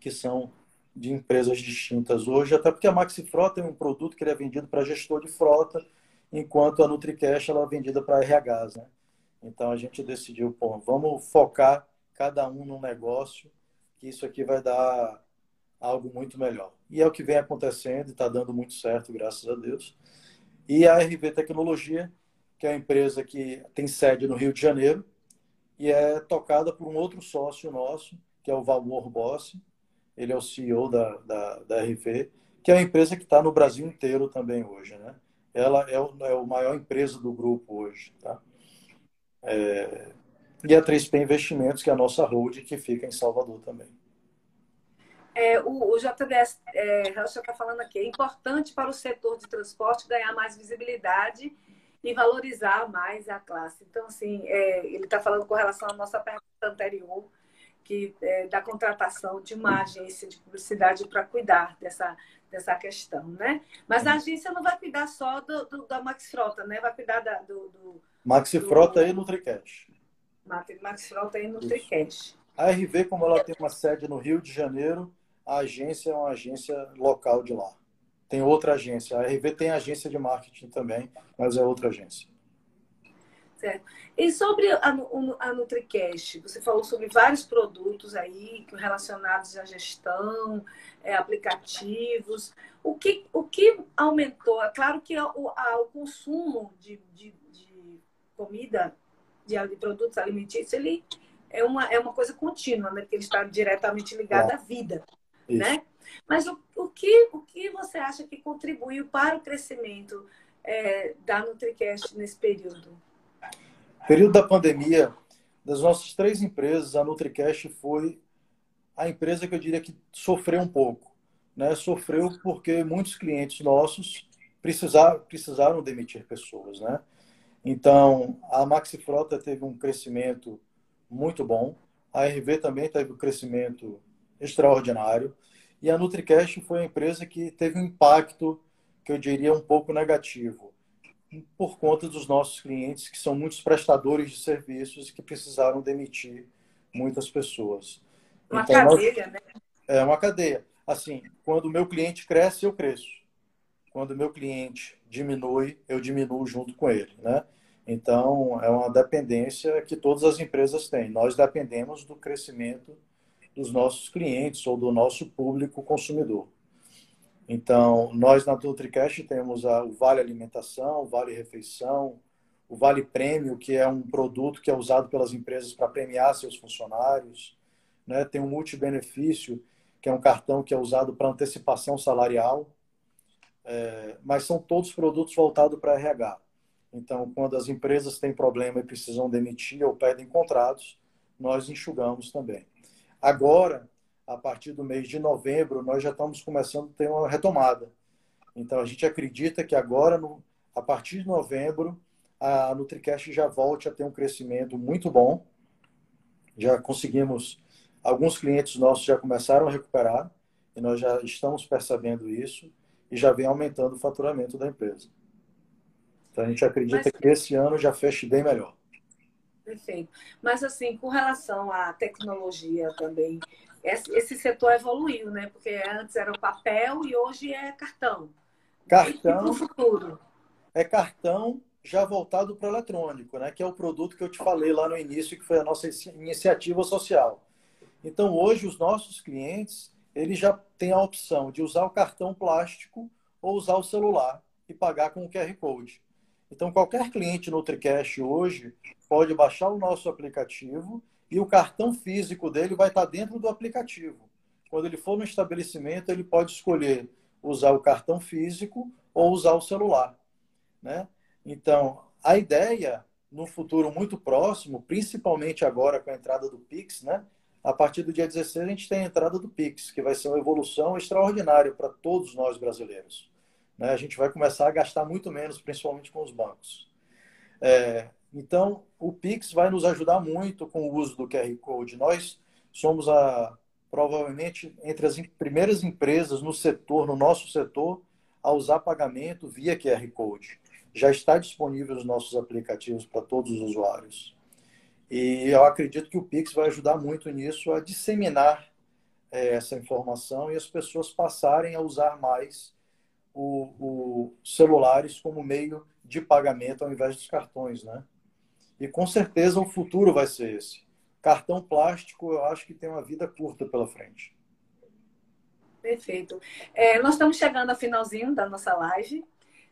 que são de empresas distintas hoje, até porque a Maxi Frota é um produto que é vendido para gestor de frota, enquanto a NutriCash ela é vendida para RHs, né? Então a gente decidiu, pô, vamos focar cada um no negócio, que isso aqui vai dar algo muito melhor. E é o que vem acontecendo e está dando muito certo, graças a Deus. E a RV Tecnologia que é uma empresa que tem sede no Rio de Janeiro e é tocada por um outro sócio nosso, que é o Valmor Bossi. Ele é o CEO da, da, da RV, que é uma empresa que está no Brasil inteiro também hoje. Né? Ela é o, é o maior empresa do grupo hoje. Tá? É... E a 3P Investimentos, que é a nossa holding, que fica em Salvador também. É, o, o JDS é, está falando aqui, é importante para o setor de transporte ganhar mais visibilidade e valorizar mais a classe. Então, assim, é, ele está falando com relação à nossa pergunta anterior, que é, da contratação de uma agência de publicidade para cuidar dessa, dessa questão, né? Mas a agência não vai cuidar só do, do da Max Frota, né? Vai cuidar da, do, do Maxi Frota e NutriCash. Max Frota e NutriCash. A RV, como ela tem uma sede no Rio de Janeiro, a agência é uma agência local de lá tem outra agência. A RV tem agência de marketing também, mas é outra agência. Certo. E sobre a, a NutriCast, você falou sobre vários produtos aí relacionados à gestão, é, aplicativos. O que, o que aumentou? É claro que o, a, o consumo de, de, de comida, de, de, produtos alimentícios, ele é uma, é uma coisa contínua, né? Porque ele está diretamente ligado à vida, Isso. né? Mas o, o, que, o que você acha que contribuiu para o crescimento é, da NutriCast nesse período? Período da pandemia, das nossas três empresas, a NutriCast foi a empresa que eu diria que sofreu um pouco. Né? Sofreu porque muitos clientes nossos precisaram, precisaram demitir pessoas. Né? Então, a Maxi Frota teve um crescimento muito bom, a RV também teve um crescimento extraordinário. E a NutriCast foi a empresa que teve um impacto, que eu diria, um pouco negativo, por conta dos nossos clientes, que são muitos prestadores de serviços e que precisaram demitir muitas pessoas. Uma então, cadeia, nós... né? É uma cadeia. Assim, quando o meu cliente cresce, eu cresço. Quando o meu cliente diminui, eu diminuo junto com ele, né? Então, é uma dependência que todas as empresas têm. Nós dependemos do crescimento dos nossos clientes ou do nosso público consumidor. Então, nós na NutriCast temos a, o Vale Alimentação, o Vale Refeição, o Vale Prêmio, que é um produto que é usado pelas empresas para premiar seus funcionários. Né? Tem o um Multibenefício, que é um cartão que é usado para antecipação salarial. É, mas são todos produtos voltados para RH. Então, quando as empresas têm problema e precisam demitir ou pedem contratos, nós enxugamos também. Agora, a partir do mês de novembro, nós já estamos começando a ter uma retomada. Então, a gente acredita que agora, no, a partir de novembro, a NutriCast já volte a ter um crescimento muito bom. Já conseguimos, alguns clientes nossos já começaram a recuperar, e nós já estamos percebendo isso, e já vem aumentando o faturamento da empresa. Então, a gente acredita Mas... que esse ano já feche bem melhor. Perfeito. Mas, assim, com relação à tecnologia também, esse setor evoluiu, né? Porque antes era o papel e hoje é cartão. Cartão. E futuro? É cartão, já voltado para o eletrônico, né? que é o produto que eu te falei lá no início, que foi a nossa iniciativa social. Então, hoje, os nossos clientes eles já têm a opção de usar o cartão plástico ou usar o celular e pagar com o QR Code. Então, qualquer cliente NutriCash hoje pode baixar o nosso aplicativo e o cartão físico dele vai estar dentro do aplicativo. Quando ele for no estabelecimento, ele pode escolher usar o cartão físico ou usar o celular. Né? Então, a ideia, no futuro muito próximo, principalmente agora com a entrada do Pix, né? a partir do dia 16 a gente tem a entrada do Pix, que vai ser uma evolução extraordinária para todos nós brasileiros. Né? A gente vai começar a gastar muito menos, principalmente com os bancos. É, então, o Pix vai nos ajudar muito com o uso do QR Code. Nós somos a, provavelmente entre as primeiras empresas no setor, no nosso setor, a usar pagamento via QR Code. Já está disponível nos nossos aplicativos para todos os usuários. E eu acredito que o Pix vai ajudar muito nisso a disseminar é, essa informação e as pessoas passarem a usar mais o, o celulares como meio de pagamento ao invés dos cartões, né? E com certeza o futuro vai ser esse. Cartão plástico, eu acho que tem uma vida curta pela frente. Perfeito. É, nós estamos chegando ao finalzinho da nossa live,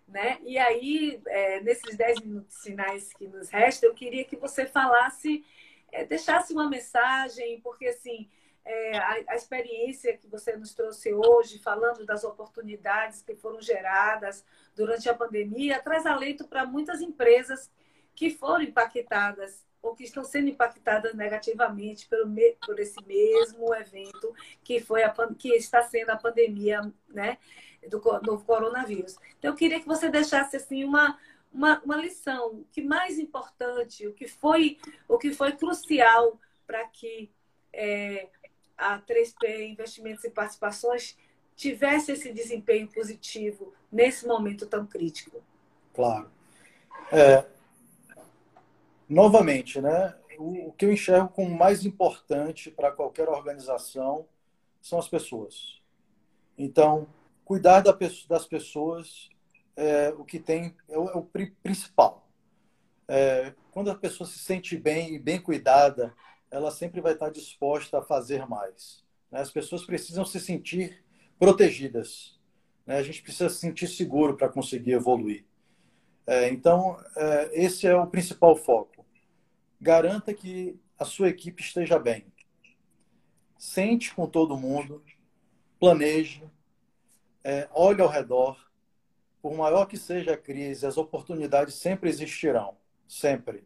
né? E aí, é, nesses 10 minutos finais que nos restam, eu queria que você falasse, é, deixasse uma mensagem, porque assim, é, a, a, experiência que você nos trouxe hoje, falando das oportunidades que foram geradas durante a pandemia, traz alento para muitas empresas que foram impactadas ou que estão sendo impactadas negativamente pelo, por esse mesmo evento que foi a, que está sendo a pandemia né, do novo coronavírus. Então, eu queria que você deixasse assim uma, uma, uma lição, o que mais importante, o que foi, o que foi crucial para que é, a 3P Investimentos e Participações tivesse esse desempenho positivo nesse momento tão crítico. Claro. É, novamente, né? O, o que eu enxergo como mais importante para qualquer organização são as pessoas. Então, cuidar da, das pessoas é o que tem é o, é o principal. É, quando a pessoa se sente bem e bem cuidada, ela sempre vai estar disposta a fazer mais. Né? As pessoas precisam se sentir protegidas. Né? A gente precisa se sentir seguro para conseguir evoluir. É, então, é, esse é o principal foco garanta que a sua equipe esteja bem. Sente com todo mundo, planeje, é, olhe ao redor. Por maior que seja a crise, as oportunidades sempre existirão, sempre.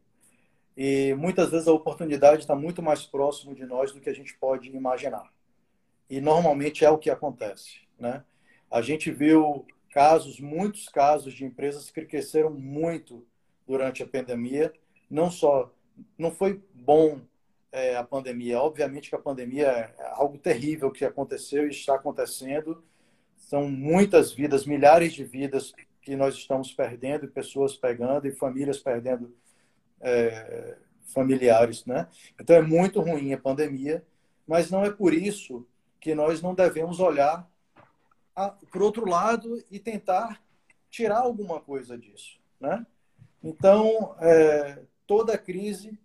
E muitas vezes a oportunidade está muito mais próximo de nós do que a gente pode imaginar. E normalmente é o que acontece, né? A gente viu casos, muitos casos de empresas que cresceram muito durante a pandemia, não só não foi bom é, a pandemia. Obviamente que a pandemia é algo terrível que aconteceu e está acontecendo. São muitas vidas, milhares de vidas que nós estamos perdendo, pessoas pegando, e famílias perdendo é, familiares, né? Então é muito ruim a pandemia, mas não é por isso que nós não devemos olhar para o outro lado e tentar tirar alguma coisa disso, né? Então, é, toda crise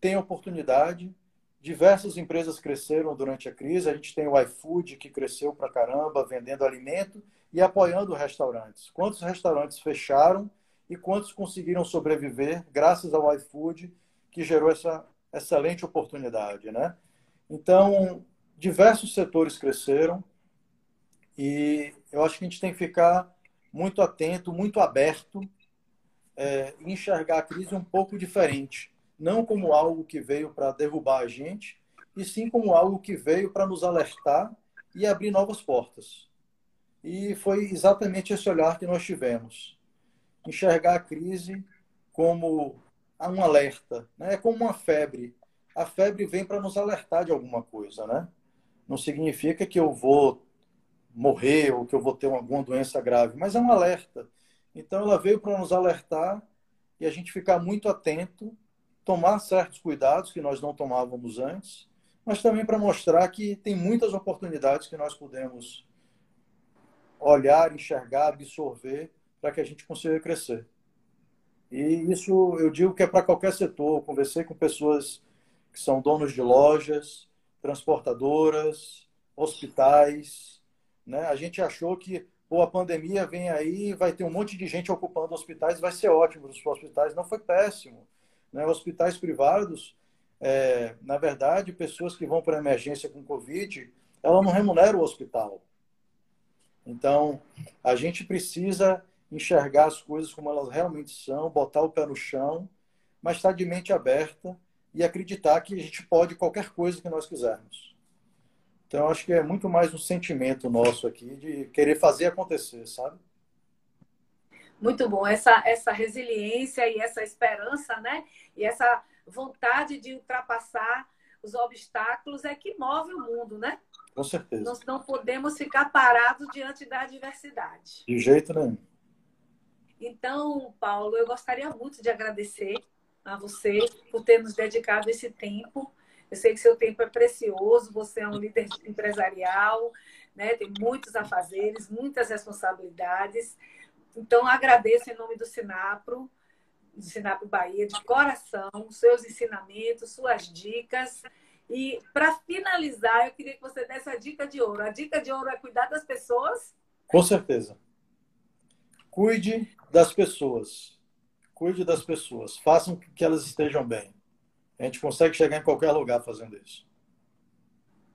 tem oportunidade. Diversas empresas cresceram durante a crise. A gente tem o iFood, que cresceu para caramba, vendendo alimento e apoiando restaurantes. Quantos restaurantes fecharam e quantos conseguiram sobreviver graças ao iFood, que gerou essa excelente oportunidade, né? Então, diversos setores cresceram e eu acho que a gente tem que ficar muito atento, muito aberto é, enxergar a crise um pouco diferente. Não como algo que veio para derrubar a gente, e sim como algo que veio para nos alertar e abrir novas portas. E foi exatamente esse olhar que nós tivemos. Enxergar a crise como um alerta, né? é como uma febre. A febre vem para nos alertar de alguma coisa, né? Não significa que eu vou morrer ou que eu vou ter alguma doença grave, mas é um alerta. Então, ela veio para nos alertar e a gente ficar muito atento, tomar certos cuidados que nós não tomávamos antes, mas também para mostrar que tem muitas oportunidades que nós podemos olhar, enxergar, absorver para que a gente consiga crescer. E isso eu digo que é para qualquer setor. Eu conversei com pessoas que são donos de lojas, transportadoras, hospitais. Né? A gente achou que pô, a pandemia vem aí, vai ter um monte de gente ocupando hospitais, vai ser ótimo os hospitais. Não foi péssimo. Né? Hospitais privados, é, na verdade, pessoas que vão para emergência com Covid, ela não remunera o hospital. Então, a gente precisa enxergar as coisas como elas realmente são, botar o pé no chão, mas estar de mente aberta e acreditar que a gente pode qualquer coisa que nós quisermos. Então, acho que é muito mais um sentimento nosso aqui de querer fazer acontecer, sabe? Muito bom. Essa, essa resiliência e essa esperança, né? E essa vontade de ultrapassar os obstáculos é que move o mundo, né? Com certeza. Nós não podemos ficar parados diante da adversidade. De jeito nenhum. Então, Paulo, eu gostaria muito de agradecer a você por ter nos dedicado esse tempo. Eu sei que seu tempo é precioso, você é um líder empresarial, né? tem muitos afazeres, muitas responsabilidades. Então, agradeço em nome do Sinapro, do Sinapro Bahia, de coração, seus ensinamentos, suas dicas. E, para finalizar, eu queria que você desse a dica de ouro. A dica de ouro é cuidar das pessoas? Com certeza. Cuide das pessoas. Cuide das pessoas. Façam que elas estejam bem. A gente consegue chegar em qualquer lugar fazendo isso.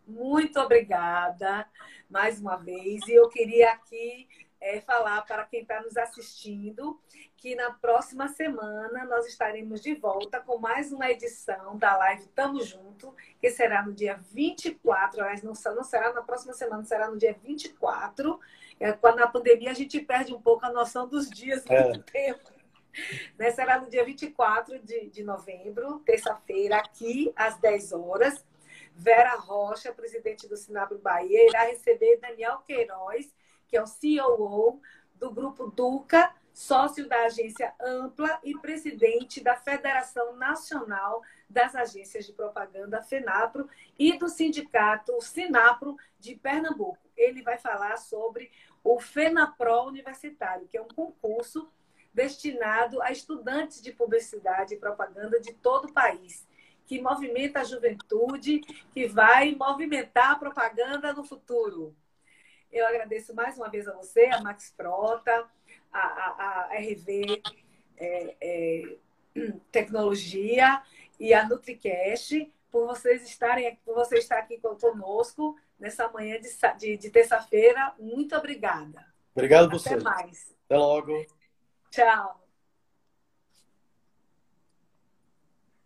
Muito obrigada mais uma vez. E eu queria aqui é, falar para quem está nos assistindo que na próxima semana nós estaremos de volta com mais uma edição da live Tamo Junto, que será no dia 24, mas não, não será na próxima semana, será no dia 24. É, quando na pandemia a gente perde um pouco a noção dos dias é. do tempo. Né? Será no dia 24 de, de novembro, terça-feira, aqui às 10 horas. Vera Rocha, presidente do Sinabro Bahia, irá receber Daniel Queiroz, que é o CEO do Grupo Duca, sócio da agência Ampla e presidente da Federação Nacional das Agências de Propaganda, FENAPRO, e do sindicato Sinapro de Pernambuco. Ele vai falar sobre o FENAPRO Universitário, que é um concurso destinado a estudantes de publicidade e propaganda de todo o país, que movimenta a juventude, que vai movimentar a propaganda no futuro. Eu agradeço mais uma vez a você, a Max Prota, a, a, a RV é, é, Tecnologia e a NutriCast por vocês estarem por você estar aqui conosco nessa manhã de, de, de terça-feira. Muito obrigada. Obrigado a você. Até mais. Até logo. Tchau.